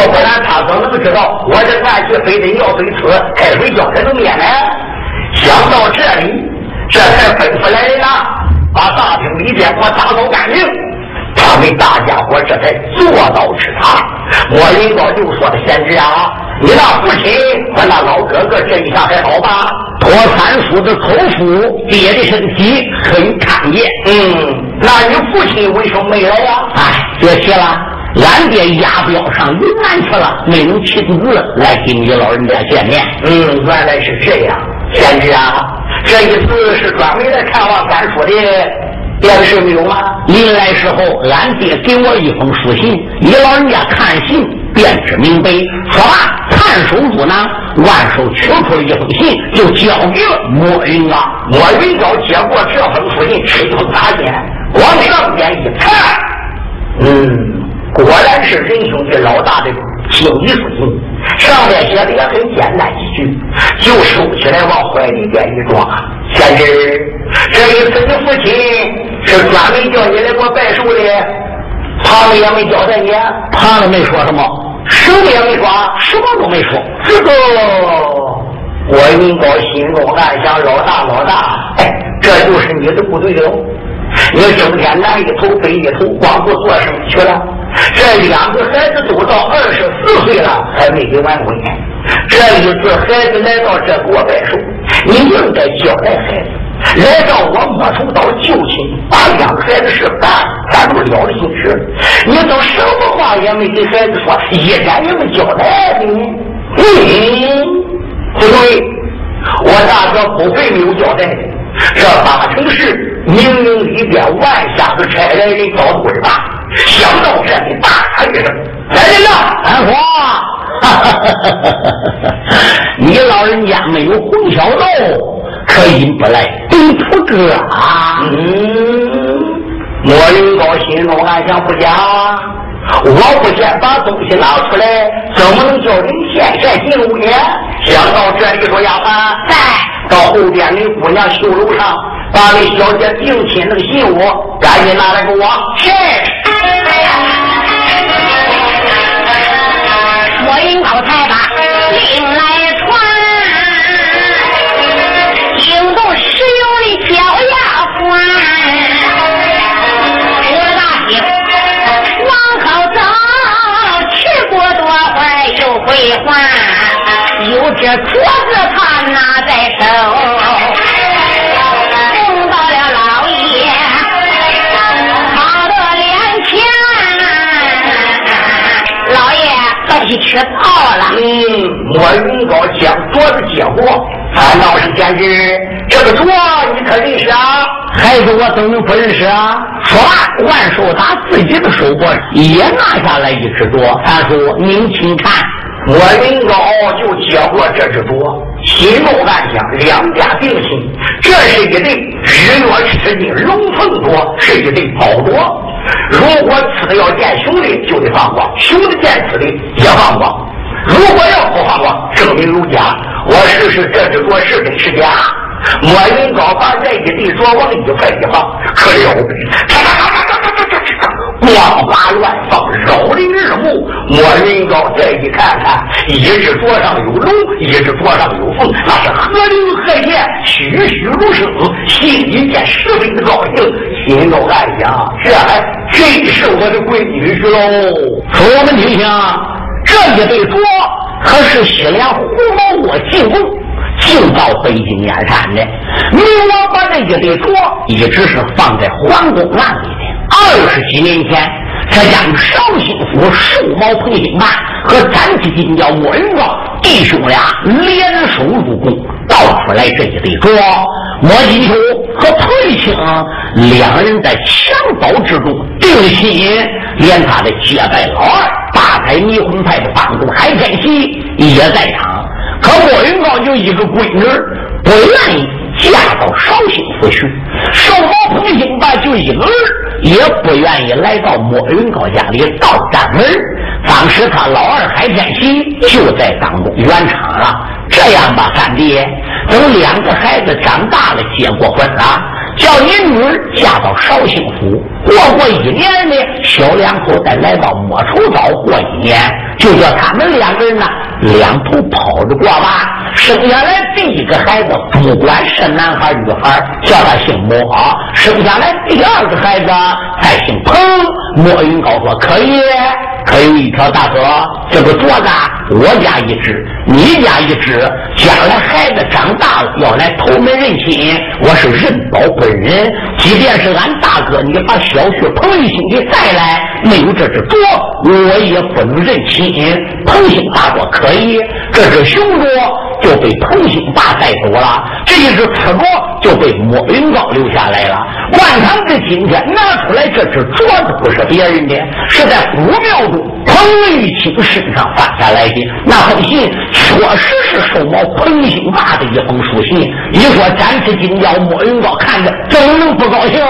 要不然他怎么能知道我这饭局非得尿水吃，开水浇才能灭呢？想到这里。这才吩咐来人呐，把大厅里边给我打扫干净。他们大家伙这才坐到吃茶。莫云高就说：“的贤侄啊，你那父亲和那老哥哥这一下还好吧？托三叔的口腹，爹的身体很康健。嗯，那你父亲为什么没来呀？哎，别提了，俺爹押镖上云南去了，没能亲自来跟你老人家见面。嗯，原来是这样，贤侄啊。”这一次是专门来看望三叔的，别的事没有吗？临来时候，俺爹给我一封书信，你老人家看信便知明白。说罢，看守住呢，万寿取出了一封信，就交给了莫云高。莫云高接过这封书信，吹口大剑，往上边一看，嗯，果然是仁兄弟老大的亲笔书。上面写的也很简单一句，就收起来往怀里边一装。贤侄，这一次你父亲是专门叫你来给我拜寿的，旁的也没交代你，旁的没说什么，什么也没说，什么都没说。这个我云高心中暗想：老大老大，哎，这就是你的部队了。你整天南一头北一头，光顾做生意去了。这两个孩子都到二十四岁了，还没给完婚。这一次孩子来到这给我拜寿，你应该交代孩子。来到我莫愁岛就亲，把两个孩子事办，咱都了了心事。你都什么话也没给孩子说，一点也没交代的。嗯，不对，我大哥不会没有交代的。这八成是明明里边万下子差来人找的鬼吧？想到这里，大喊一声：“来人呐！安华，你老人家没有红小豆，可引不来东土哥啊？”嗯，莫云高心中暗想：不假，我不先把东西拿出来，怎么能叫人先先进屋呢？想到这里，说丫鬟，在。到后边的姑娘绣楼上，把那小姐定亲那个信物赶紧拿来给我。是。莫云高才把令来传，惊动使用的小丫鬟。我大厅往后走，去过多会又回还，有这镯子他拿在手。东西吃到了。嗯，莫云高将镯子接过，俺老是简直，这个镯你可认识啊？孩子，我怎么不认识啊？说完，万寿他自己的手腕也拿下来一只镯，三叔您请看。莫云高就接过这只镯，心中暗想：两家定亲，这是一对日月吃金龙凤镯，是一对宝镯。如果吃的要见兄弟，就得放光；兄弟见此的也放光。如果要不放光，证明有假。我试试这只镯是真是假。莫云高把这一对镯往一块一放，可了不得了不得！光华乱放，扰人耳目。莫云高再一看看，一只桌上有龙，一只桌上有凤，那是和灵和现，栩栩如生，心里间十分的高兴，心中暗想：这还真是我的闺女婿喽。说我们听听，这一对镯可是西凉胡毛我进贡，进到北京燕山的。明王把这一对镯一直是放在皇宫案里的。二十几年前，这将绍兴府寿毛彭兴办和斩旗金雕莫云高弟兄俩联手入宫，倒出来这一对镯。莫金秋和彭青两人在襁褓之中定心，连他的结拜老二大开迷魂派的帮主海天喜也在场。可莫云高就一个闺女，不愿意嫁到绍兴府去。寿毛彭兴吧就一个儿，也不愿意来到莫云高家里倒站门。当时他老二海天喜就在当中圆场了。这样吧，三弟，等两个孩子长大了，结过婚了，叫你女儿嫁到绍兴府，过过一年呢，小两口再来到莫愁岛过一年，就叫他们两个人呢两头跑着过吧。生下来第一个孩子，不管是男孩女孩，叫他姓莫；生下来第二个孩子再姓彭。莫云高说可以。可有一条大哥，这个桌子我家一只，你家一只。将来孩子长大了要来投门认亲，我是认宝不人。即便是俺大哥，你把小婿彭玉兴给带来，没有这只镯，我也不能认亲。彭兴大哥可以，这只雄镯。就被彭兴霸带走了，这一只刺镯就被莫云高留下来了。万堂这今天拿出来这只镯子，不是别人的，是在古庙中彭玉清身上发下来的。那封信确实是收毛彭兴霸的一封书信。你说展翅金雕莫云高看着怎么能不高兴？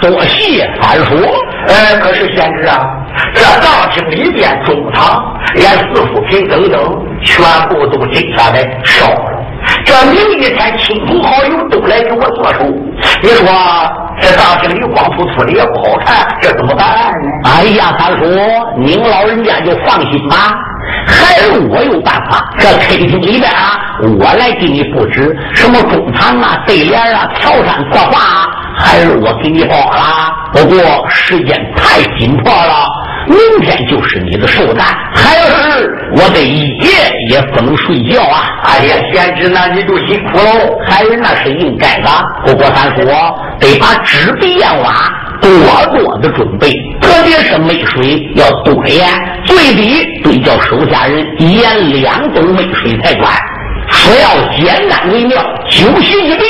多谢三叔。呃，可是贤侄啊，这大厅里边、中堂，连四福品等等，全部都定下来烧了。这明一天，亲朋好友都来给我做寿。你说这大厅里光秃秃的也不好看，这怎么办呢？哎呀，三叔，您老人家就放心吧。孩儿，我有办法。这客厅里边啊，我来给你布置什么中堂啊、对联啊、条山策划，啊孩儿我给你包了。不过时间太紧迫了，明天就是你的寿诞，孩儿我得一夜也不能睡觉啊！哎呀，贤侄，那你就辛苦喽。孩儿那是应该的。不过三叔得把纸笔砚瓦。多多的准备，特别是煤水要多盐，最低得叫手下人盐两斗没水才管。说要简单为妙，九席一笔，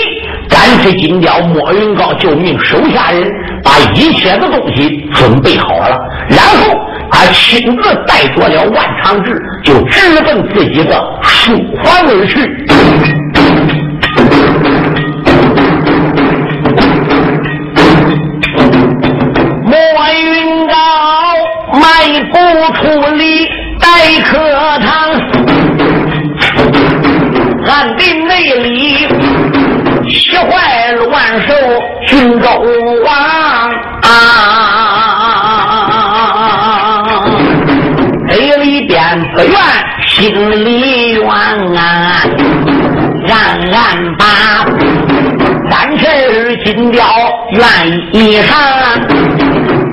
干脆金雕莫云高就命手下人把一切的东西准备好了，然后他亲自带着了万长志，就直奔自己的书房而去。不处理待客堂，暗地内里气坏乱兽军州王啊！嘴里边不愿，心里怨啊！让俺把三十金雕。愿意上，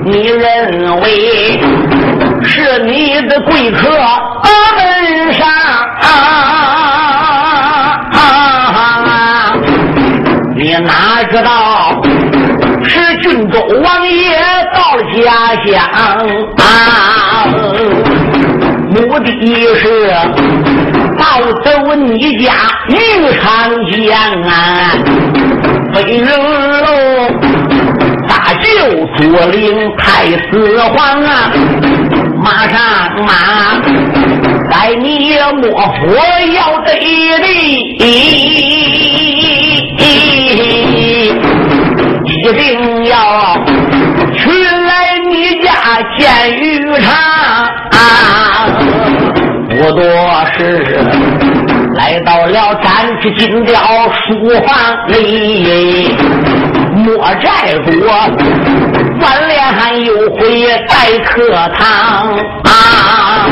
你认为是你的贵客门上？你哪知道是郡州王爷到了家乡啊？目的是盗走你家名长江啊！飞人喽，大舅左领太子皇啊，马上马，待你莫府要得的。展翅金雕书房里，莫寨主万连又回待客堂啊！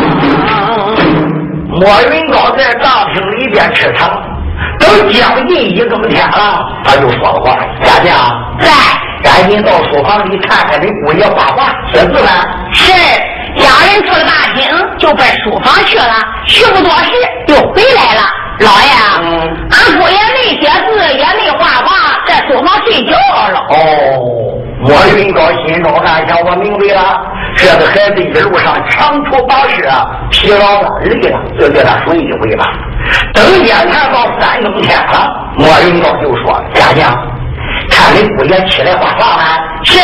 莫云高在大厅里边吃茶。都将近一更天了，他就说了话：“家家在，赶紧到书房里看看你姑爷画画写字呢。”是，家人出了大厅，就奔书房去了。去不多时，又回来了。老爷，俺姑爷没写字，也没画画，在书房睡觉了。哦。莫云高心中暗想：我明白了，这个孩子一路上长途跋涉，疲劳了，累了，就叫他睡一回吧。等眼看到三更天了，莫云高就说：“家将，看你姑爷起来画画了？”是，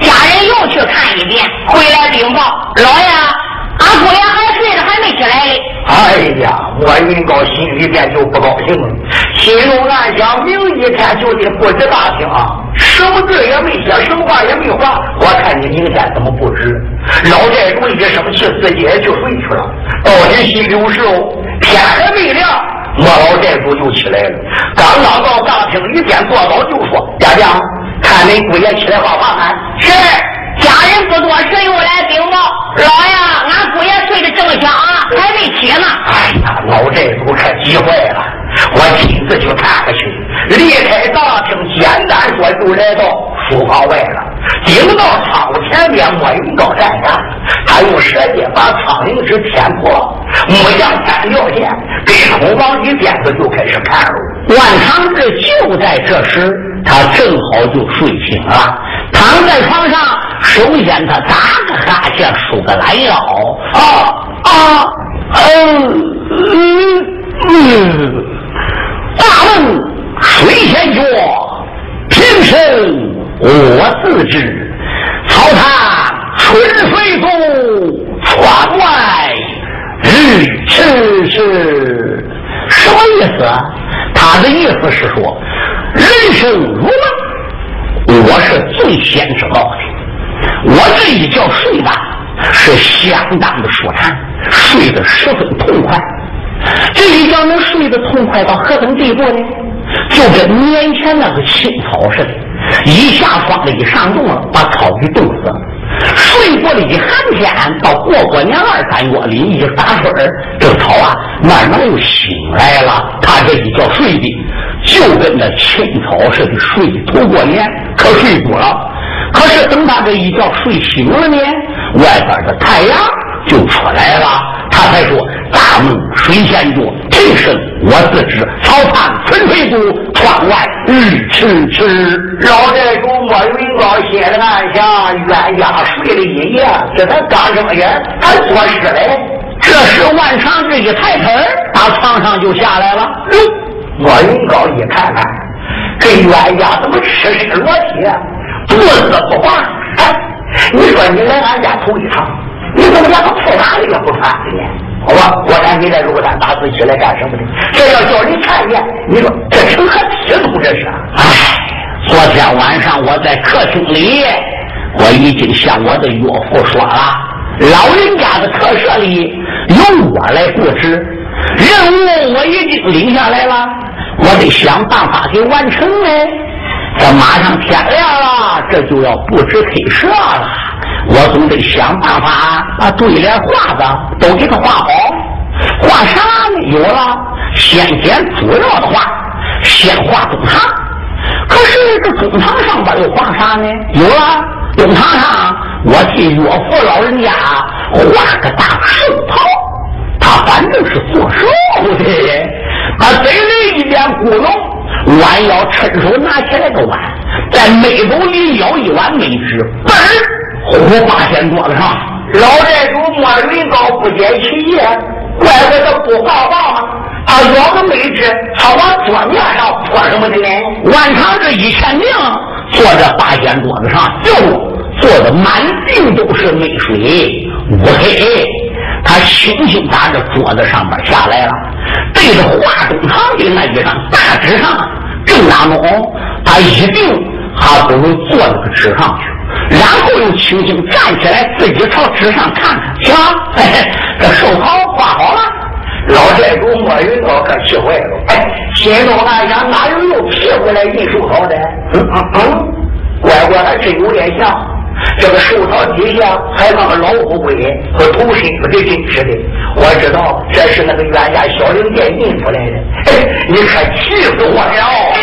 家人又去看一遍，回来禀报老爷，俺姑爷还。哎呀，莫云高心里边就不高兴了，心中暗想：明一天就得布置大厅啊，什么字也没写，什么话也没画，我看你明天怎么布置？老寨主一生气，自己也就睡去了。到底心里有事哦，天还没亮，莫老寨主就起来了。刚刚到大厅里边坐倒，就说：“家将，看你姑爷起来画画看。”是。家人不多时又来禀报，老爷，俺姑爷睡得正香啊，还没起呢。哎呀，老寨主可急坏了，我亲自去看看去。离开大厅，简单说就来到书房外了。顶到窗户前面，莫云高站下，他用舌尖把苍蝇纸舔破，木匠三条线，给厨房里垫子就开始看了。万长志就在这时，他正好就睡醒了，躺在床上。首先，他打个哈欠，舒个懒腰。啊啊，嗯嗯嗯。大梦谁先觉，平生我自知。草堂春水渡，窗外日迟迟。什么意思？他的意思是说，人生如梦，我是最先知道的。我这一觉睡的是相当的舒坦，睡得十分痛快。这一觉能睡得痛快到何等地步呢？就跟年前那个青草似的，一下霜了，一上冻了，把草给冻死了。睡过了一寒天，到过过年二三月里一打水这草啊慢慢又醒来了。他这一觉睡的就跟那青草似的，睡头过年可睡不了。可是等他这一觉睡醒了呢，外边的太阳就出来了，他才说：“大梦水仙多，平生我自知。草堂春水渡，窗外日迟迟。”老寨主莫云高写的暗想：冤家睡了一夜，这才刚睁眼，还做事嘞。这时万长志一抬头，打床上就下来了。莫云高一看看，这冤家怎么赤身裸体？不丝不挂，哎，你说你来俺家头一趟，你怎么连个菜篮子也不穿呢？好吧，我看你这如山大字起来干什么的？这要叫人看见，你说这成何体统？这是？哎，昨天晚上我在客厅里，我已经向我的？岳父说了，老人家的特设里由我来布置，任务我已经领下来了，我得想办法给完成呢。这马上天亮了，这就要布置黑蛇了。我总得想办法把对联画的都给他画好。画啥呢？有了，先捡主要的画，先画中堂。可是这中堂上边又画啥呢？有了，中堂上我替岳父老人家画个大寿袍，他反正是做寿的，他嘴里一边咕哝，弯腰伸手拿起来个碗，在眉斗里舀一碗梅汁，嘣儿呼八仙桌子上。老寨主莫云高不解其意，怪不得不画画吗？啊，舀个梅汁，他往桌面上泼什么的呢？万长这一千名坐在八仙桌子上，就坐的满地都是泪水，乌黑。他轻轻打着桌子上边下来了，对着华东堂的那一张大纸上，正当中，他一定还不如坐那个纸上去。然后又轻轻站起来，自己朝纸上看看，行，这寿桃画好了。老寨主莫云高可气坏了，哎，心中暗想：哪有又批回来印寿桃的？嗯嗯嗯，乖乖还真有点像。这个树草底下还放个老虎龟和头身子的真实的，我知道这是那个冤家小零店印出来的。嘿，你可气死我了！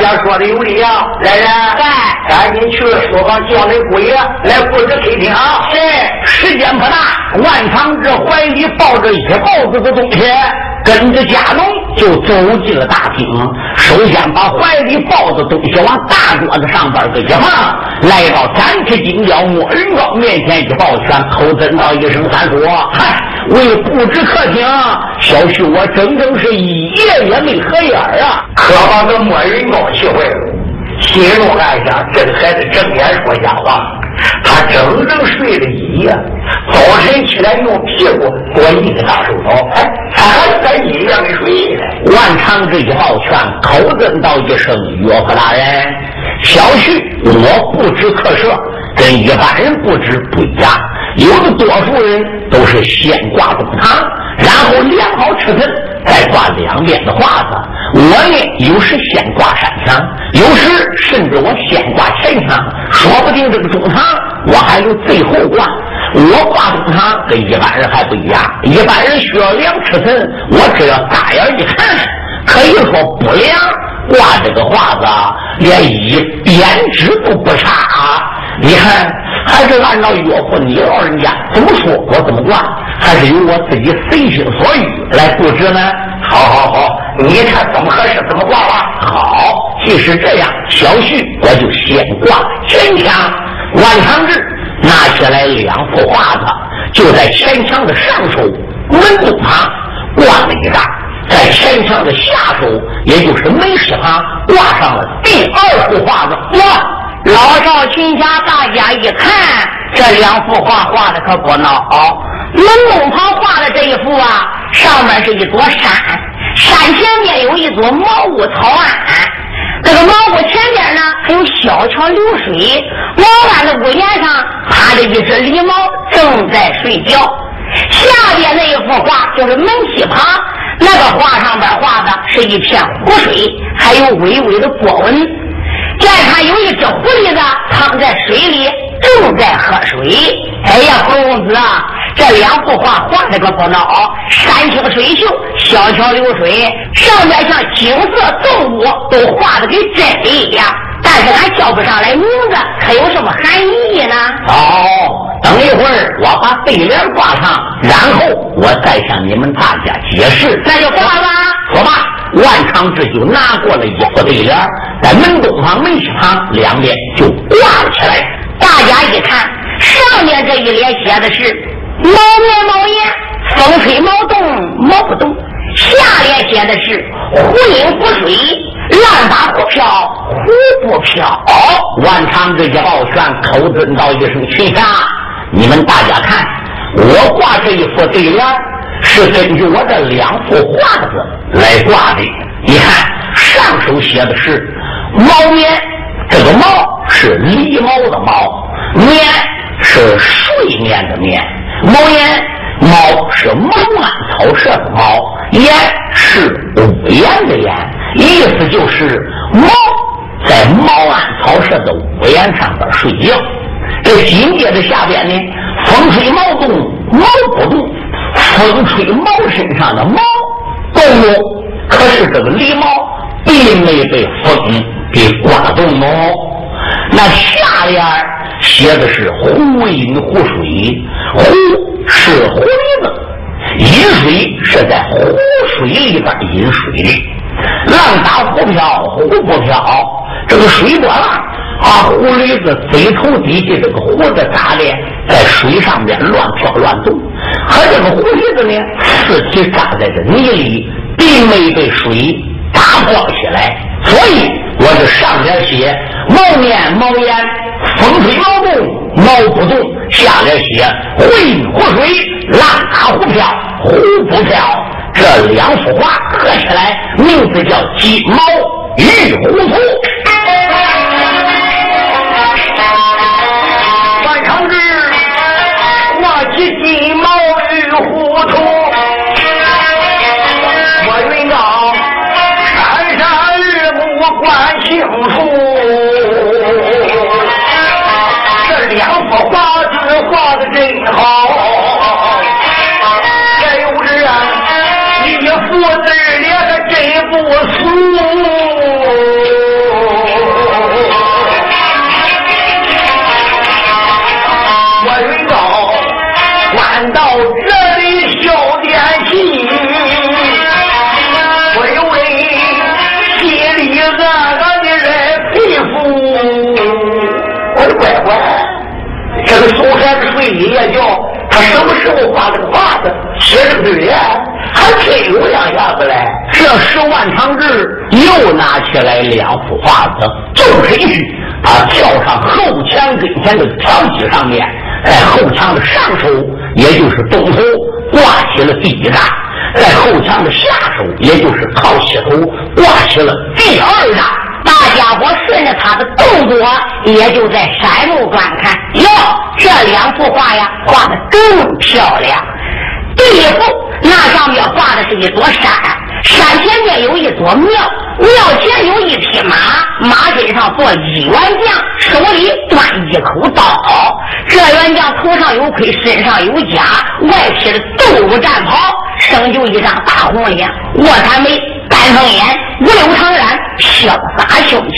家说的有理啊，来人，在，赶紧去书房叫那姑爷来布置客厅啊。是，时间不大，万长志怀里抱着一包子的东西，跟着家农就走进了大厅。首先把怀里抱着东西往大桌子上边个一放，来到展翅金雕莫云高面前一抱拳，口尊道一声：“三叔，嗨，为布置客厅，小旭我整整是一夜也没合眼啊！”可把这莫云高气坏了，心中暗想：这个孩子睁眼说瞎话。他整整睡了一夜，早晨起来用屁股给我一个大手套，哎，他还在一夜没睡呢。万长志一抱拳，口尊道一声：“岳父大人，小旭我布置客舍跟一般人布置不一样，有的多数人都是先挂中堂，然后量好尺寸，再挂两边的画子。我呢，有时先挂山墙，有时甚至我先挂前墙，说不定这个中堂我还有最后挂。我挂中堂跟一般人还不一样，一般人需要量尺寸，我只要大眼一看，可以说不量挂这个画子，连一边纸都不差。你看，还是按照岳父你老人家怎么说，我怎么挂，还是由我自己随心所欲来布置呢？好好好，你看怎么合适怎么挂吧。好，既是这样，小婿我就先挂前墙。万长志拿起来两幅画子，就在前墙的上手门洞旁挂了一张，在前墙的下手，也就是门市旁挂上了第二幅画子。哇！老少群侠，大家一看，这两幅画画的可不孬。门东旁画的这一幅啊，上面是一座山，山前面有一座茅屋草庵。这个茅屋前边呢，还有小桥流水。茅庵的屋檐上趴着一只狸猫，正在睡觉。下边那一幅画就是门西旁，那个画上边画的是一片湖水，还有微微的波纹。见他有一只狐狸子躺在水里，正在喝水。哎呀，孔公子啊，这两幅画画的可不孬，山清水秀，小桥流水，上面像景色动物都画的跟真的一样。但是俺叫不上来名字，可有什么含义呢？哦，等一会儿我把对联挂上，然后我再向你们大家解释。那就挂吧，说吧。万长志就拿过了一副对联，在门东旁、门西旁两边就挂了起来。大家一看，上面这一联写的是“毛面毛言，风吹毛动毛不动”，下联写的是“忽阴忽水，浪打忽飘忽不飘”。万长志一抱拳，口尊道一声：“群侠，你们大家看，我挂这一副对联。”是根据我这两幅画子来挂的。你看，上手写的是毛棉，这个猫是狸猫的毛，棉是睡眠的眠，毛檐猫是毛安草舍的猫，檐是屋檐的檐，意思就是猫在毛安草舍的屋檐上边睡觉。这紧接着下边呢，风吹毛动毛不动。风吹毛身上的毛动动，可是这个狸猫并没被风给刮动哦。那下联写的是“湖饮湖水”，湖是湖子，饮水是在湖水里边饮水的。浪打湖漂，湖不漂，这个水波浪。啊，狐狸子嘴头底下这个胡子咋的，在水上边乱飘乱动，可这个狐狸子呢，尸体扎在这泥里，并没被水打破起来。所以我就上边写毛面毛眼，风吹毛动毛不动；下边写湖湖水，浪打湖漂湖不漂。这两幅画合起来名字叫鸡毛玉糊涂范长志我起鸡毛玉糊涂我云高山上日暮我观清楚这两幅画就是画的真好时候画这个画子，写这个对联，还真有两下子嘞。这时万长志又拿起来两幅画子，纵身去，他跳上后墙跟前的墙基上面，在后墙的上手，也就是东头挂起了第一张，在后墙的下手，也就是靠西头挂起了第二张。大家伙顺着他的动作，也就在山路观看。哟，这两幅画呀，画的更漂亮。第一幅，那上面画的是一座山，山前面有一座庙，庙前有一匹马，马身上坐一员将，手里端一口刀。这员将头上有盔，身上有甲，外披的斗武战袍，生就一张大红脸，卧蚕眉。丹凤眼，五柳长髯，潇洒胸前。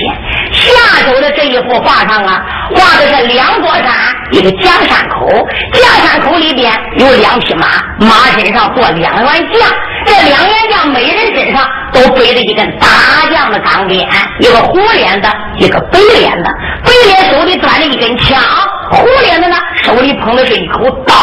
下手的这一幅画上啊，画的是两座山，一个假山口。假山口里边有两匹马，马身上坐两员将。这两员将每人身上都背着一根大将的钢鞭，一个红脸的，一个白脸的。白脸手里端着一根枪，红脸的呢手里捧的是一口刀。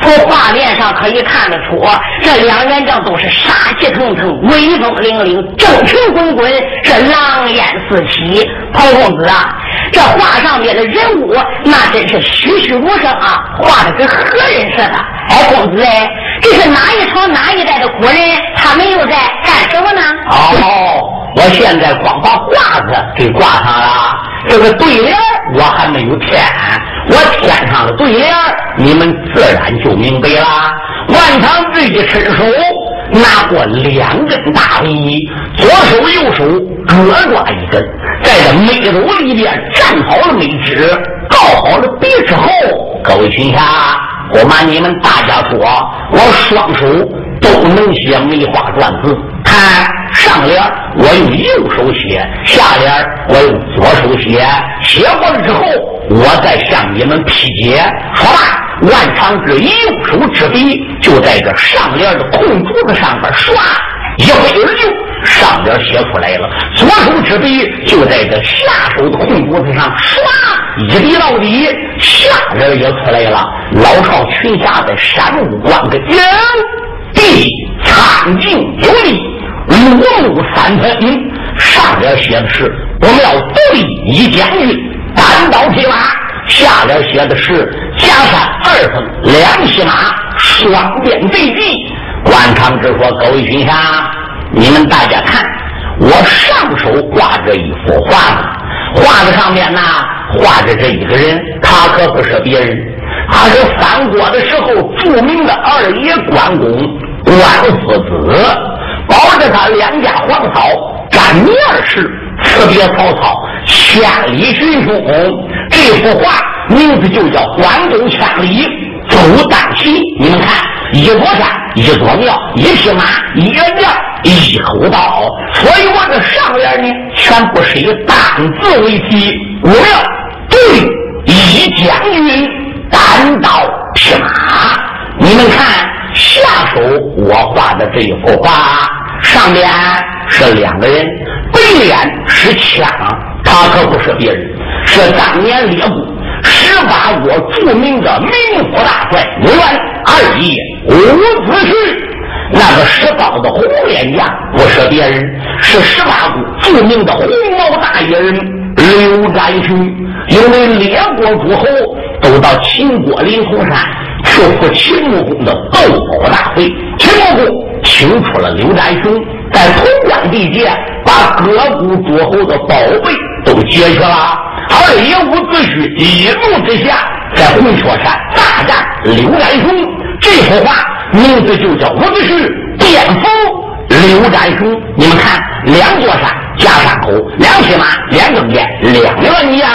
从画面上可以看得出，这两员将都是杀气腾腾、威风凛凛、正气滚滚，是狼烟四起。彭公子啊，这画上面的人物那真是栩栩如生啊，画的跟何人似的。哎，公子哎，这是哪一朝哪一代的古人？他们又在干什么呢？哦，我现在光把画子给挂上了，这个对联我还没有添。我添上了对联，你们自然就明白了。万长志一伸手，拿过两根大笔，左手右手各抓一根，在这眉篓里边站好了眉纸，告好了别之后，各位群侠，不瞒你们大家说，我双手都能写梅花篆字。看上联，我用右手写；下联，我用左手写。写过了之后。我再向你们批解。好吧，万长志右手执笔，就在这上联的空竹子上边刷一挥而就，上边写出来了，左手执笔就在这下手的空骨子上唰一笔到底，下人也出来了。老少群侠在山木关跟前，苍劲有力，五目三分。上边写的是我们要独立一将军，单刀匹马；下边写的是加山二分两匹马，双鞭对击。关长之说：“各位军侠，你们大家看，我上手画着一幅画呢，画子上面呢画着这一个人，他可不是别人，他是三国的时候著名的二爷关公关夫子，保着他两家皇嫂干女儿事，辞别曹操，千里寻兄。这幅画名字就叫《关公千里走单骑》，你们看。”一座山，一座庙，一匹马，一员将，一口刀。所以我这上联呢，全部是以单字为题。我要对一将军单刀匹马。你们看下手我画的这一幅画，上面是两个人，背脸是枪，他可不是别人，是当年列部十八国著名的名副大帅刘元二爷。伍子胥，那个使刀的红脸将，不是别人，是十八国著名的红毛大野人刘占雄。因为列国诸侯都到秦国灵通山去赴秦穆公的斗宝大会，秦穆公请出了刘占雄，在潼关地界把各国诸侯的宝贝都解去了。二爷伍子胥一怒之下，在红雀山大战刘占雄。这幅画名字就叫《伍子胥颠覆刘占雄》。你们看，两座山，夹山口，两匹马，两根鞭，两牛一样。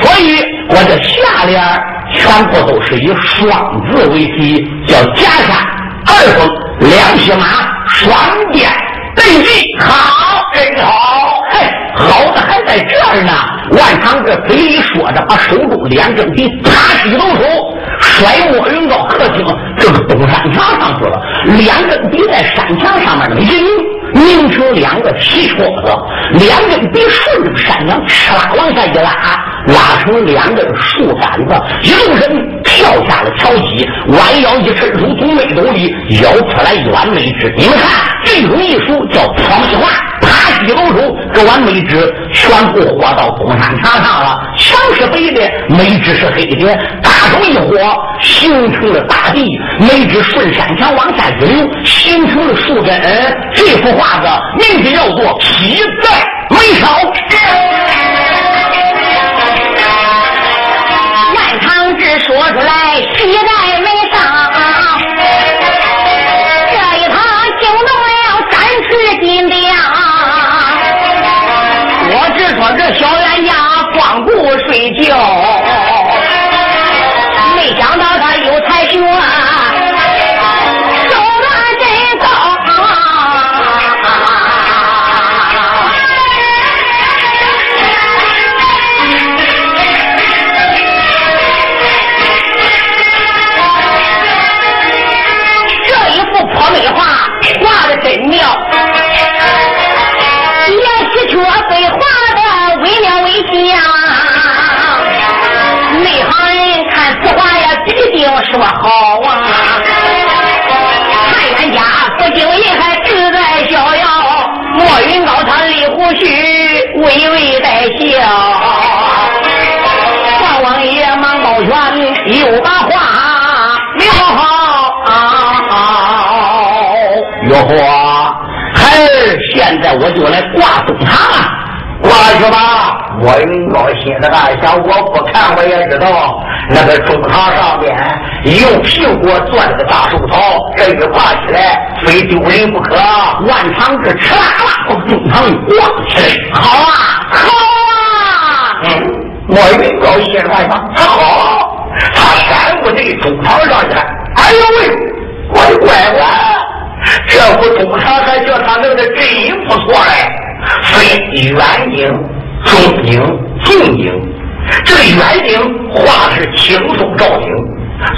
所以我的下联全部都是以双字为题，叫夹山二峰，两匹马，双鞭对击。好，真好，嘿，好的在这儿呢。万长这嘴里说着，把手中两根笔啪一抖手。摔摸云到客厅，这个东山墙上去了。两根笔在山墙上面那么一拧，拧成两个齐戳子。两根笔顺着山墙哧啦往下一拉，拉成两根树杆子。一动身跳下了桥基，弯腰一伸手从背兜里舀出来一碗梅汁。你们看，这种艺术叫搓米画。一抖手，这碗梅汁全部和到东山墙上了。墙是白的，梅汁是黑的。大手一火，形成了大地。梅汁顺山墙往下一流，形成了树根。这幅画子名字叫做《劈在眉梢》。万长志说出来，叫睡觉。说好啊！太冤家不经意还志在逍遥，莫云高他立胡须，微微带笑。大王爷忙抱拳，又把话好。哟呵，孩儿现在我就来挂东堂了。挂去吧！莫云高心里暗想：我不看我也知道，那个中堂上边用苹果做了个大寿草，这一挂起来非丢人不可。万长志哧啦啦把中堂挂起来，好啊，好啊！嗯，莫云高心里暗想：他好，他闪过这中堂上去，哎呦喂，我的乖乖，这副中堂还叫他弄的真不错嘞！非远景、中景、近景。这个远景画的是轻松照景，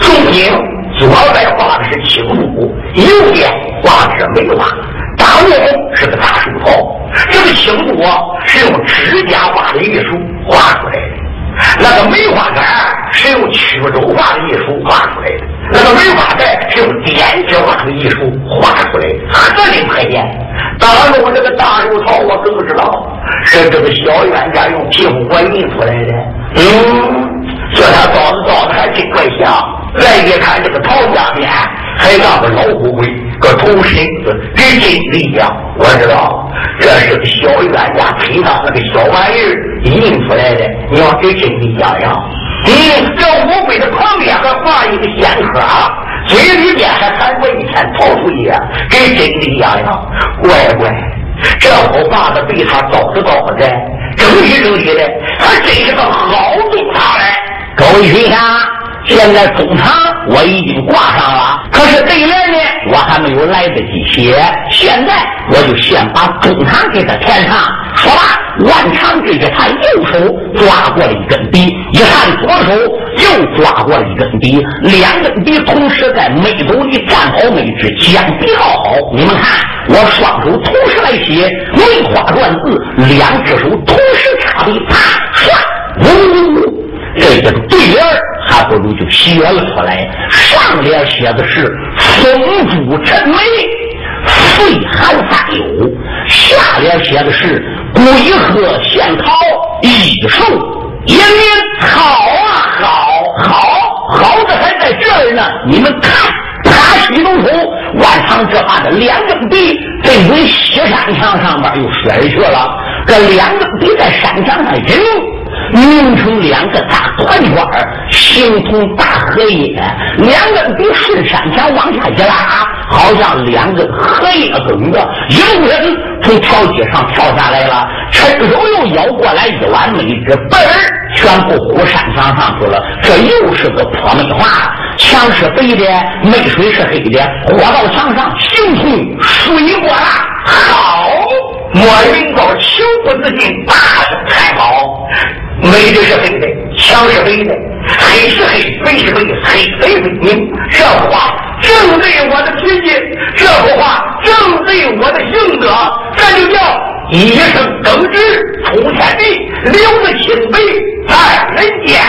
中景左边画的是青树，右边画的是梅花。大龙是个大水泡，这个青布是用指甲画的艺术画出来的，那个梅花杆是用曲轴画的艺术画出来的，那个梅花盖是用点纸画的艺术画出来的，合理可见。大龙这个大肉套，我更知道是这个小冤家用屁股我印出来的。嗯，叫他造的造的还真怪像。再一看这个陶家面，还让个老虎龟，个头身子跟真的一样。我知道这是个小冤家推上那个小玩意儿印出来的，你要跟真的一样样。嗯，这乌龟的旁边还画一个仙科，嘴里边还含过一片桃树叶，跟真的一样样。乖乖，这伙画的被他糟着糟的，整理整理的，还真是个好东堂嘞。各位学下。现在中堂我已经挂上了，可是对联呢，我还没有来得及写。现在我就先把中堂给他填上。说吧，万长志一看右手抓过了一根笔，一看左手又抓过了一根笔，两根笔同时在眉头里站好眉直，将笔靠好。你们看，我双手同时来写梅花篆字，两只手同时插笔，啪唰，呜呜呜。这个对联还不如就写了出来。上联写的是“风烛沉梅，岁寒三友”，下联写的是“鬼鹤献桃，一树一名”。好啊，好，好，好的还在这儿呢。你们看，他西龙头，万长之画的两根笔，这回西山墙上边又甩去了。这两根笔在山墙上引。拧成两个大团圈形同大荷叶。两根笔顺山墙往下一拉，好像两个荷叶根子，一人从桥阶上跳下来了，伸手又摇过来一碗梅汁，嘣儿全部糊山墙上去了。这又是个泼梅花，墙是白的，梅水是黑的，火到墙上形同水波浪。好，莫云高情不自禁，大声喊好。美的是黑的，墙是黑的，黑是黑，黑是黑，黑白分明。这幅画正对我的脾气，这幅画正对我的性格，这就叫一生耿直出天地，留得清白在人间。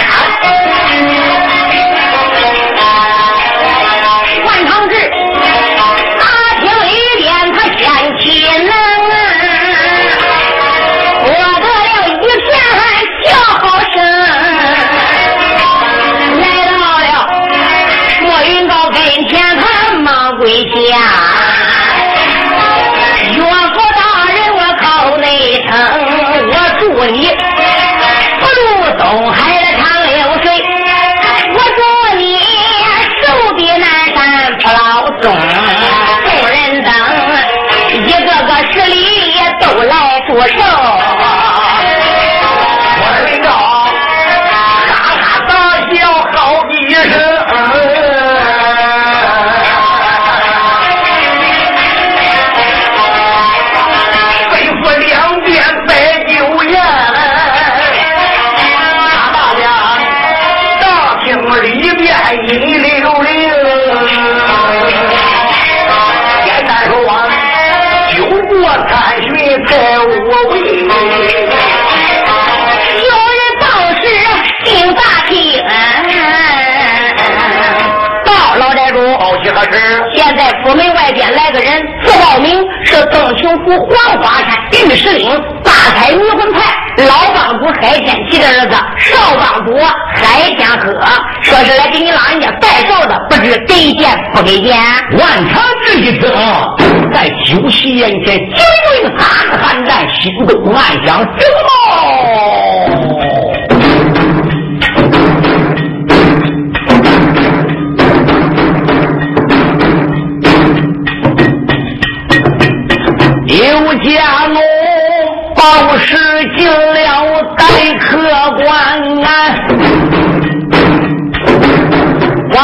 山御史令大开迷魂派老帮主海天齐的儿子少帮主海天鹤，说是来给你老人家拜寿的，不知给见不给见？万长志一听，在酒席宴前，惊云寒寒战，心中暗想：这么。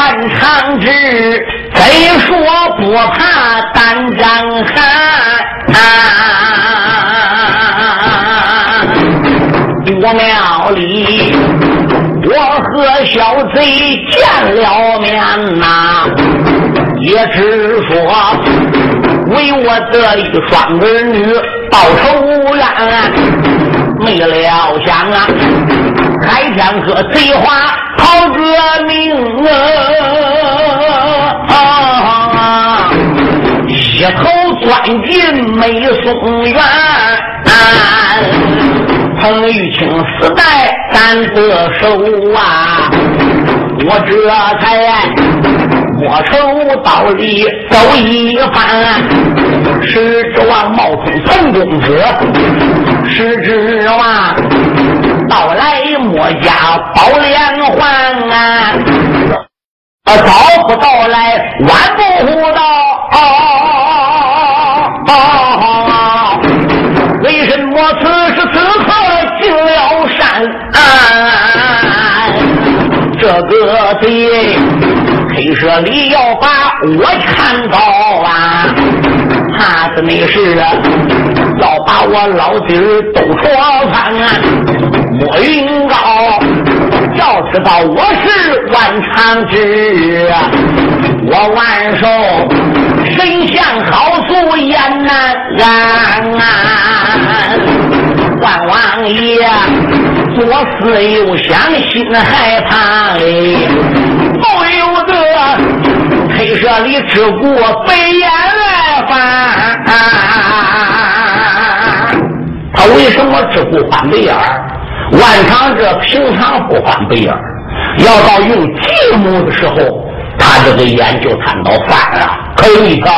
万长志虽说不怕胆战寒，我庙里我和小贼见了面呐，也只说。为我得了一双儿女报仇冤，没料想啊，海天哥贼花逃革命啊，一头钻进梅松园。彭玉清死在咱的手啊，我这才摸头到里走一番，是指望冒充陈公子，是指望到来莫家保连环啊，早不到来晚不到。为什么此时此刻进了山？这个贼黑社里要把我看到啊！怕是没事啊，要把我老弟儿都戳翻啊！莫云高，要知道我是万长志啊！我万寿神仙好素颜难安，万王爷左思右想心害怕哎，不由得黑社里之过白眼来翻。他为什么只顾翻白眼万常这平常不翻白眼要到用计谋的时候。他这个眼就看到饭了，可有一条，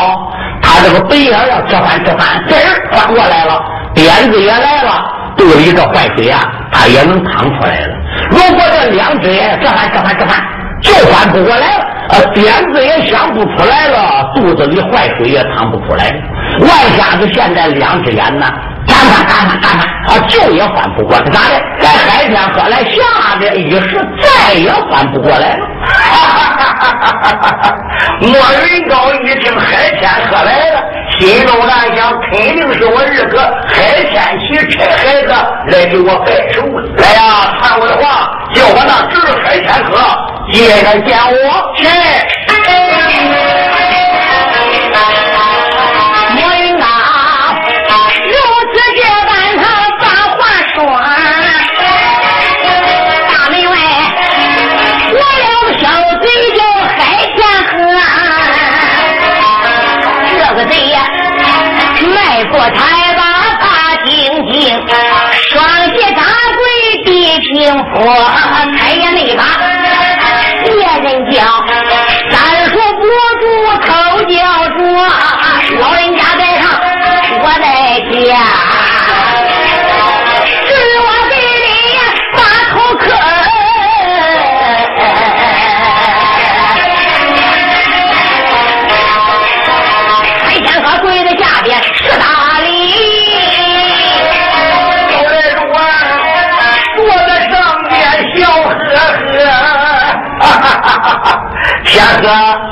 他这个白眼要吃饭吃饭，滋儿翻过来了，鞭子也来了，肚里这坏水啊，他也能淌出来了。如果这两只眼吃饭吃饭吃饭，就翻不过来了，呃，鞭子也想不出来了，肚子里坏水也淌不出来。外瞎子现在两只眼呢。干翻干翻干翻啊！酒也翻不过来，咋的？在海天喝来下边一时再也翻不过来了。莫云高一听海天喝来了，心中暗想：肯定是我二哥海天齐趁孩子来给我拜寿了。来呀，传我的话，叫我那侄海天哥接着见我去。我才把大晶晶，双膝打跪地平伏，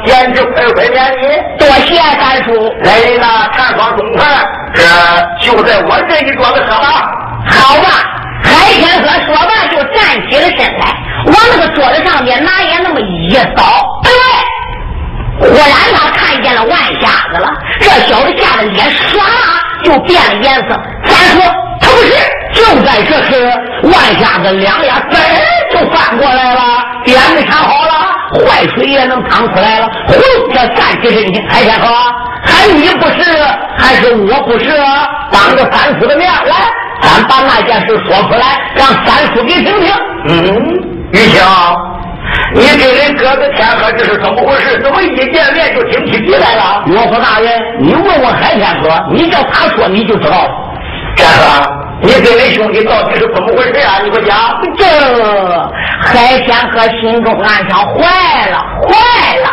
简直快快点你，多谢三叔。来人呐，探方中饭，这就在我这一桌子喝吧。好吧，海天哥说完就站起了身来，往那个桌子上面拿眼那么一扫，对，忽然他看见了万瞎子了。这小子吓得脸唰就变了颜色。三叔，他不是？就在这时，万瞎子两眼嘣就翻过来了，鞭子看好了。坏水也能淌出来了，呼，这站起身去，海天河，还你不是，还是我不是？当着三叔的面来，咱把那件事说出来，让三叔给听听。嗯，玉清，你这人哥哥天河这是怎么回事？怎么一见面就挺起鼻来了？岳父大人，你问问海天河，你叫他说你就知道了。天河。你跟你兄弟到底是怎么回事啊？你给我讲。这海天河心中暗想：坏了，坏了！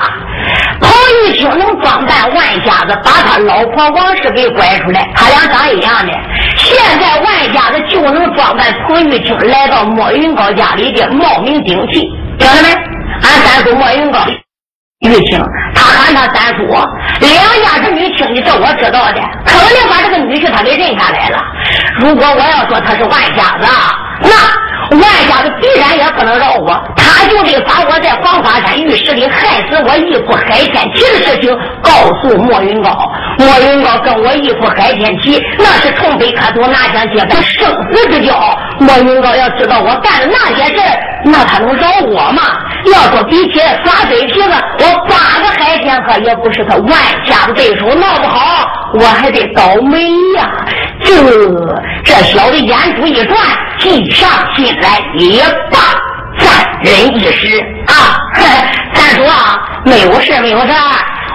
彭玉清能装扮万家子，把他老婆王氏给拐出来，他俩长一样的。现在万家子就能装扮彭玉清来到莫云高家里边冒名顶替，听着没？俺三叔莫云高。玉清，他喊他三叔，两家是女亲，的这我知道的，肯定把这个女婿他给认下来了。如果我要说他是万家子，那万家子必然也不能饶我，他就得把我在黄花山玉石里害死我义父海天齐的事情告诉莫云高。莫云高跟我义父海天齐那是从北磕头，哪想结拜生死之交。莫云高要知道我干的那些事那他能饶我吗？要说比起耍嘴，也不是他万下的对手，闹不好我还得倒霉呀！这这小子眼珠一转，计上心来也罢，暂忍一时啊！三叔啊，没有事，没有事。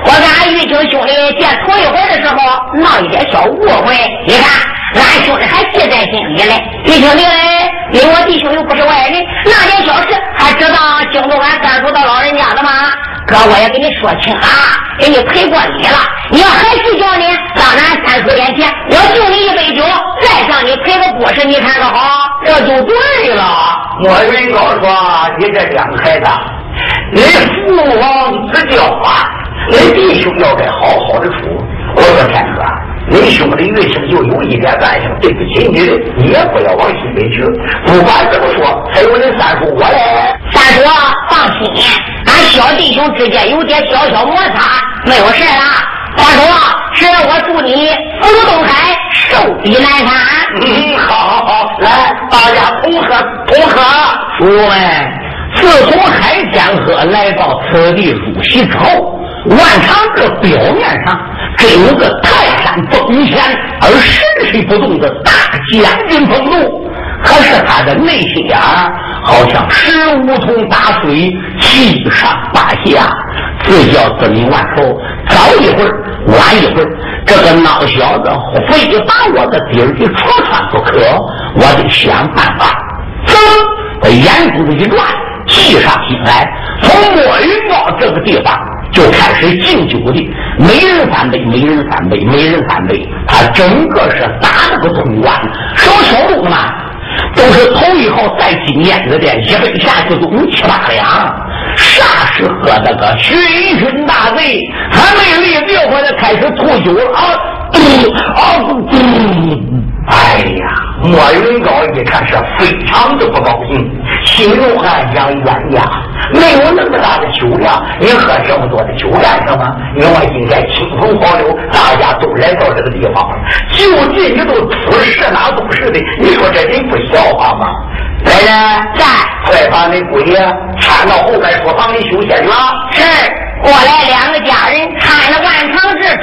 我跟俺玉清兄弟见头一回的时候，闹一点小误会，你看，俺兄弟还记在心里嘞。玉兄弟嘞，因我弟兄又不是外人，那点小事还知道惊动俺三叔的老人家的吗？哥，我也跟你说清了，给你赔过礼了。你要还计较呢，当然三叔眼前，我敬你一杯酒，再向你赔个不是，你看着好，这就对了。莫云高说：“你这两个孩子，你父王之交啊。”你弟兄要该好好的处。我说天哥，你兄弟玉清就有一点干性，对不起你，你也不要往心里去。不管怎么说，还有你三叔我嘞。三叔放心，俺小弟兄之间有点小小摩擦，没有事啊。三叔，是我祝你福如东海，寿比南山。嗯，好好好，来，大家同喝同喝。诸位，自从海天鹤来到此地入席之后。万长这表面上真有个泰山崩前而神水不动的大将军风度，可是他的内心眼儿好像石梧桐打水，七上八下，自叫自命万寿。早一会儿，晚一会儿，这个孬小子非把我的底儿给戳穿不可，我得想办法。走，眼珠子一转，计上心来，从莫云高这个地方。就开始敬酒的，每人三杯，每人三杯，每人三杯。他整个是打了个通关。什么小路嘛，都是头一号在金燕子店一杯下去都七八两。啥时喝那个醺醺大醉，还没立地方就开始吐酒了啊！啊！哎呀！莫云高一看是非常的不高兴，心中暗想：冤家没有那么大的酒量，你喝这么多的酒干什么？你我应该亲朋好友，大家都来到这个地方，就近你都出事哪都是的，你说这人不笑话吗？来人，在，快把那姑爷搀到后边书房里休息去了。是。过来两个家人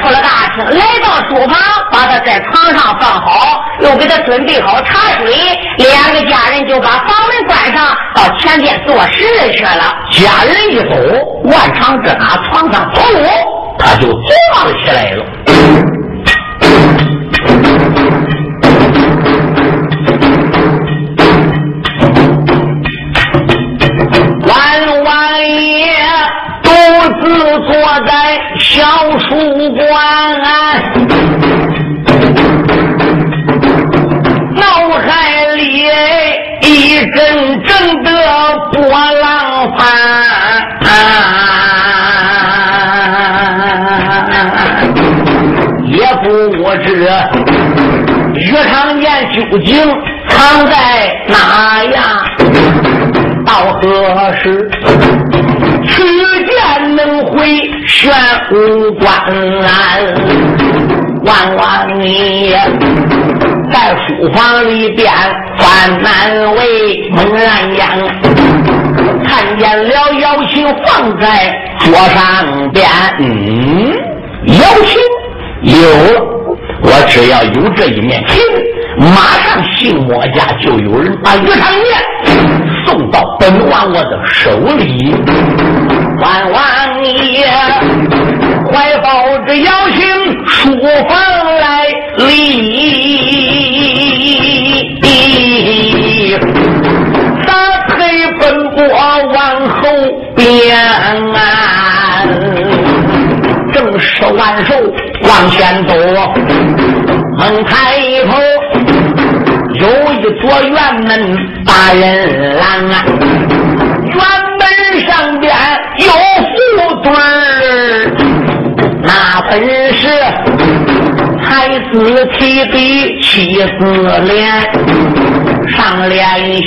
出了大厅，来到书房，把他在床上放好，又给他准备好茶水。两个家人就把房门关上，到前边做事去了。家人一走，万长志拿床上头，他就坐了起来了。就坐在小书馆，脑海里一阵阵的波浪翻，也不知玉长剑究竟藏在哪呀？到何时？此剑能回玄武关？万万你在书房里边翻难为，猛然间看见了妖琴放在桌上边。嗯，妖琴有，我只要有这一面琴，马上姓莫家就有人把玉长剑。送到本王我的手里，万王爷怀抱着邀请书房来立，打开奔波往后边，正是万寿往前走，猛抬。我院门把人拦，院门上边有副对儿，那本是才子提笔起字联，上联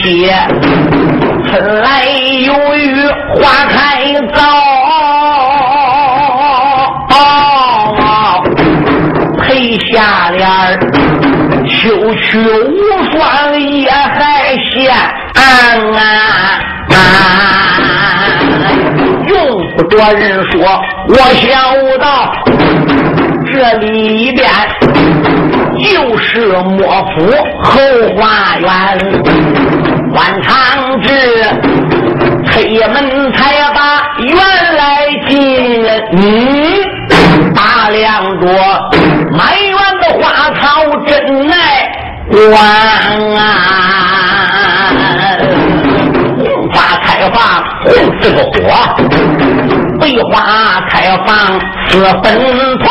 写春来有雨花开早，配下联儿。秋去无双也还闲用不着人说，我想到这里边就是莫府后花园，万长志推门才把原来进，嗯，打量着满好真耐观啊，红花开放红似个火，桂花开放似粉团，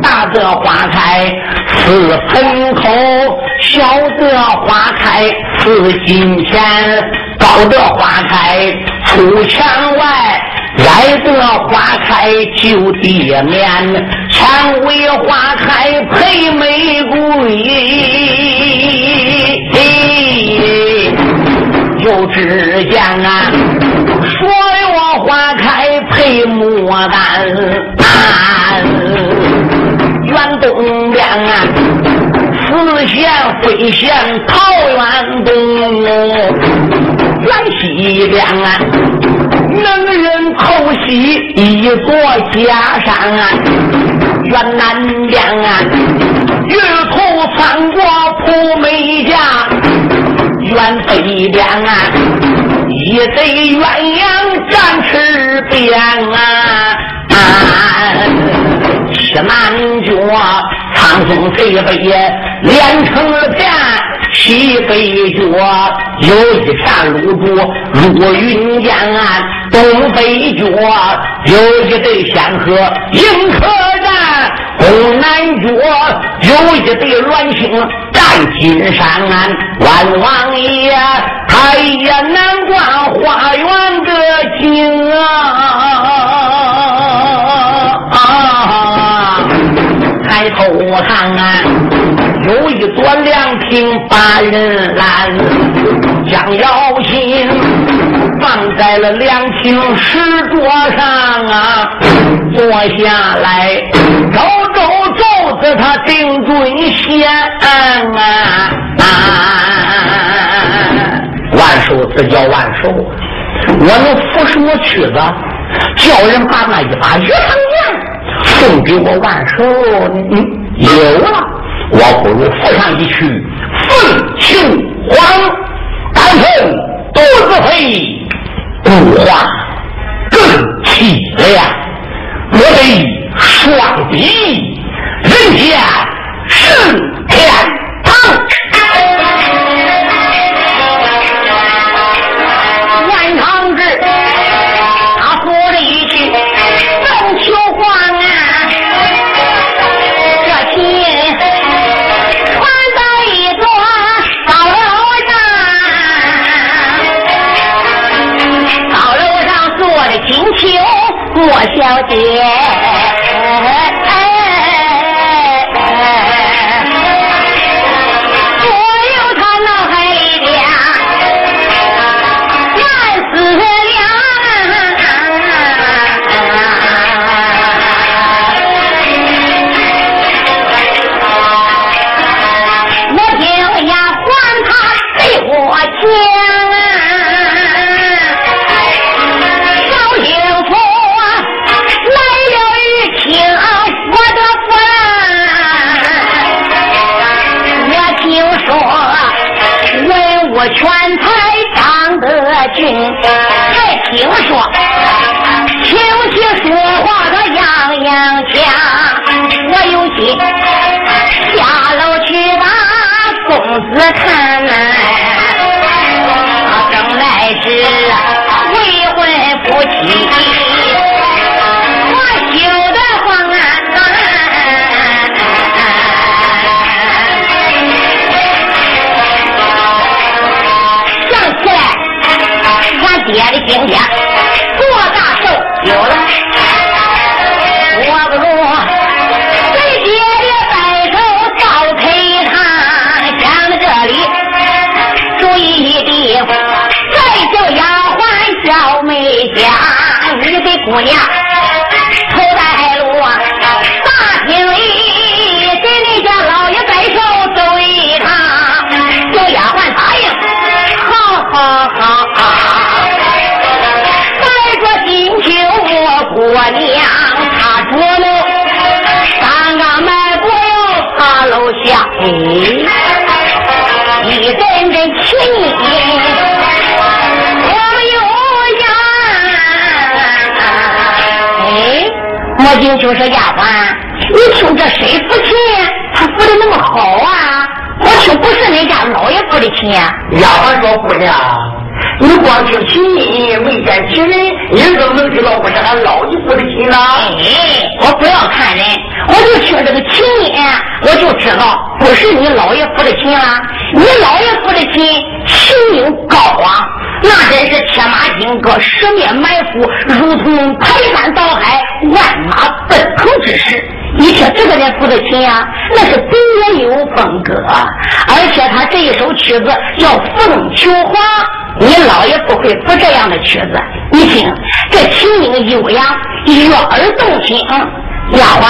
大的花开似盆口，小的花开似金钱，高的花开出墙外。矮的花开就地面，蔷薇花开配玫瑰，又只见啊，所有花开配牡丹，远东边啊，四线飞线桃源东，远西边啊。能人偷袭一座假山啊，远南边啊，玉兔穿过蒲梅家，远北边啊，一对鸳鸯展翅边啊，西南角苍松翠北连成片。西北角有一片露珠入云间，东北角有一对仙鹤迎客，东南角有一对鸾星占金山。万王爷他也难关花园的景啊！抬头看看。有一座凉亭把人拦，将姚心放在了凉亭石桌上啊，坐下来，周周周子他定尊贤啊，万寿这叫万寿，我能扶什么曲子，叫人把那一把鱼汤剑送给我万寿，嗯，有了。我不如附上一曲，凤求凰，单凤肚子肥，骨化更凄凉。我得双臂人间小姐。看呐，生来是未婚夫妻，我羞得慌啊！想起来，俺爹的今天莫金秋说丫鬟，你听这谁抚琴，他抚的那么好啊？我听不是人家老爷抚的琴呀。丫鬟说：“姑娘。”你光听琴音，没见其人，你怎么能知道不是俺老姨抚的琴呢？哎，我不要看人，我就听这个琴音，我就知道不是你老爷抚的琴了。你老爷抚的琴，琴音高啊，那真是铁马金戈，十面埋伏，如同排山倒海，万马奔腾之势。你听这个人抚的琴呀，那是别有风格，而且他这一首曲子叫《凤求凰》。你老爷不会不这样的曲子，你听这琴音悠扬，悦耳动听。丫鬟，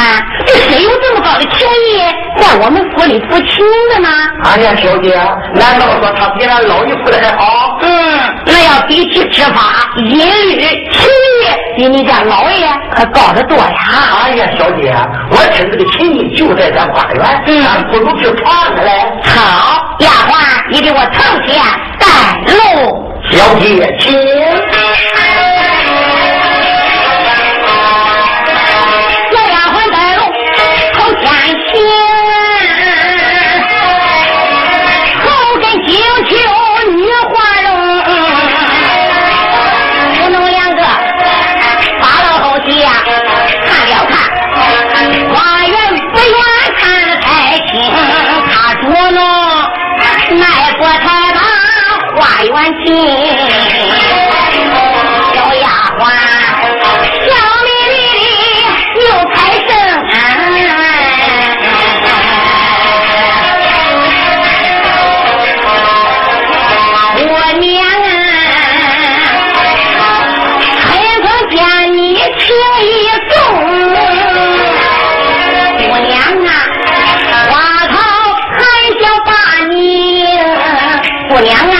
这谁有这么高的情谊，在我们府里抚琴的呢？哎呀，小姐，难道说他比俺老爷抚的还好？嗯，那要比起执法、一律、情谊，比你家老爷可高得多呀！哎呀，小姐，我听这个琴艺就在咱花园，嗯，咱不如去看看来。好，丫鬟，你给我呈现带路。小姐，请。元钱。小丫鬟，笑眯眯的又抬身，我娘啊，孩风见你情意重。姑娘啊，花草还想把你，姑娘啊。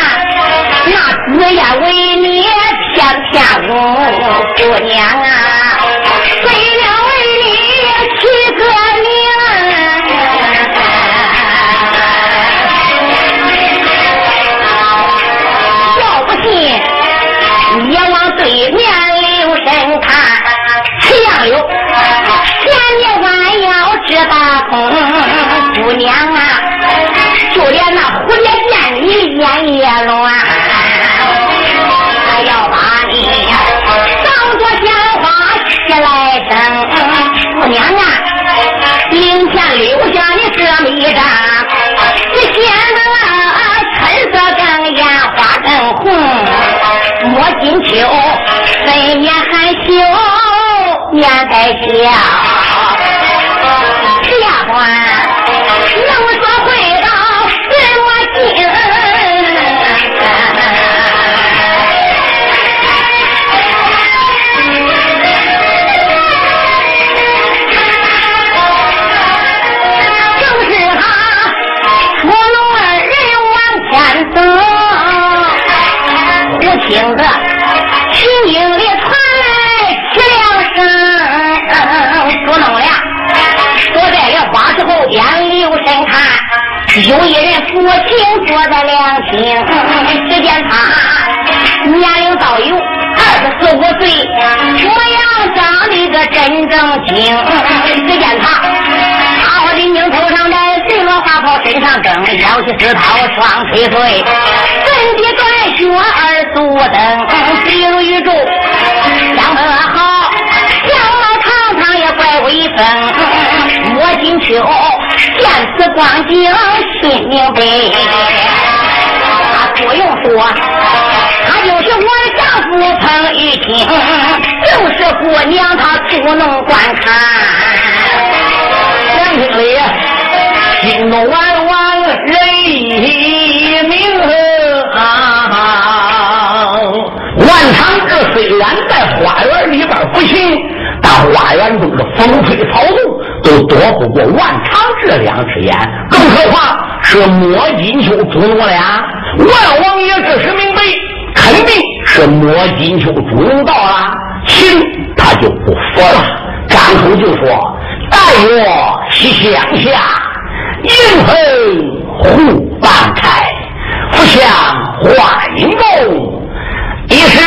也含羞也带笑这丫鬟能说会道对我敬正是她负了二人往前走我听着有一人父亲坐在凉亭，只见他年龄倒有二十四五岁，模样长得个真正精。只见他大花的领头上戴水罗花袍，身上蹬腰系丝绦双腿碎，身体短靴耳足蹬，比如玉柱相得好，相貌堂堂也怪威风，摸金秋。见此光景心明白，他不用说，他就是我的丈夫彭玉清，就是姑娘她捉弄观看。杨经理，心中万万泪明啊！万长志虽然在花园里边不行，但花园中的风吹草动。都躲不过万长这两只眼，更何况是莫金秋捉弄了呀！万王爷这时明白，肯定是莫金秋捉弄到了，秦他就不服了，张口就说：“待我西乡下，银盆护半开，福相花影动，一时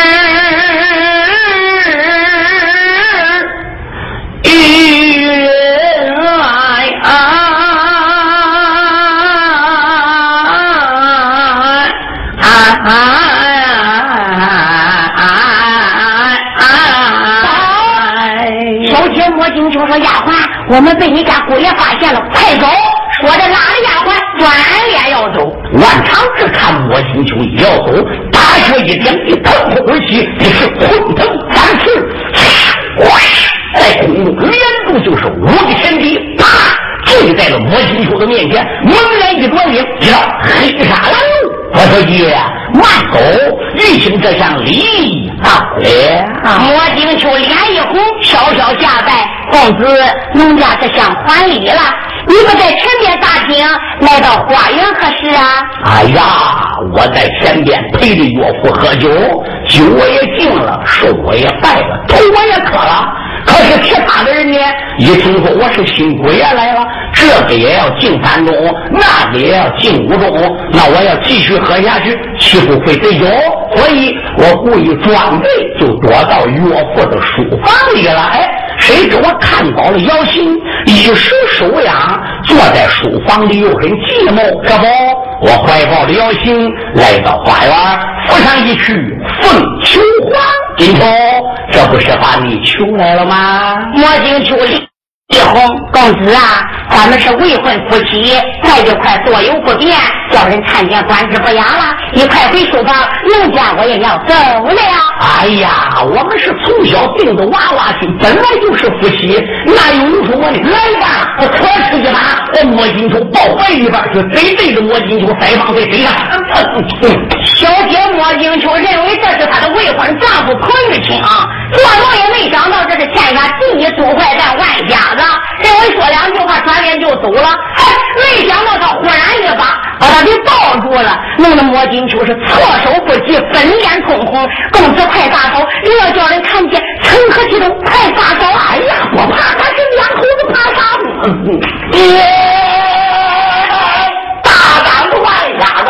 我们被你家姑爷发现了，快走！说着拉着丫鬟转脸要走。万长志看莫金秋要走，大脚一点，一腾空而起，这是昆腾翻翅，在空中连住就是五个前地，啪，就在了莫金秋的面前，猛然一转脸，一道黑沙拦路。我说爷，慢走，玉兴这项礼到了。莫金秋脸一红，悄悄下拜。公子，农家这厢还礼了。你们在前边大厅，来到花园何事啊？哎呀，我在前边陪着岳父喝酒，酒我也敬了，寿我也拜了，头我也磕了。可是其他的人呢？一听说我是新姑爷来了，这个也要敬三中，那个也要敬五中，那我要继续喝下去，岂不会得酒？所以我故意装备，就躲到岳父的书房里了。哎，谁知我看到了姚兴，一时手痒，坐在书房里又很寂寞。这不，我怀抱着姚兴来到花园，扶上一去，凤求凰。金秋，这不是把你求来了吗？莫金秋一红公子啊，咱们是未婚夫妻，在这块多有不便，叫人看见官职不雅了。你快回书房，农家我也要走了。哎呀，我们是从小定的娃娃亲，本来就是夫妻，哪有你说我的？来吧，我可吃一把。我摸金球抱怀里边去，嘴对着摸金球腮帮在身上。小姐摸金球认为这是她的未婚丈夫彭玉清，做梦也没想到这是天下第一毒坏蛋万家子。认为说两句话，转脸就走了。哎，没想到他忽然一把把他给抱住了，弄得莫金秋是措手不及，粉脸通红。公子快撒手，又要叫人看见，成何体统？快撒手！哎呀，不怕，他是两口子，怕啥？耶！大胆的坏家子，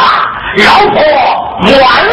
老婆，莫人。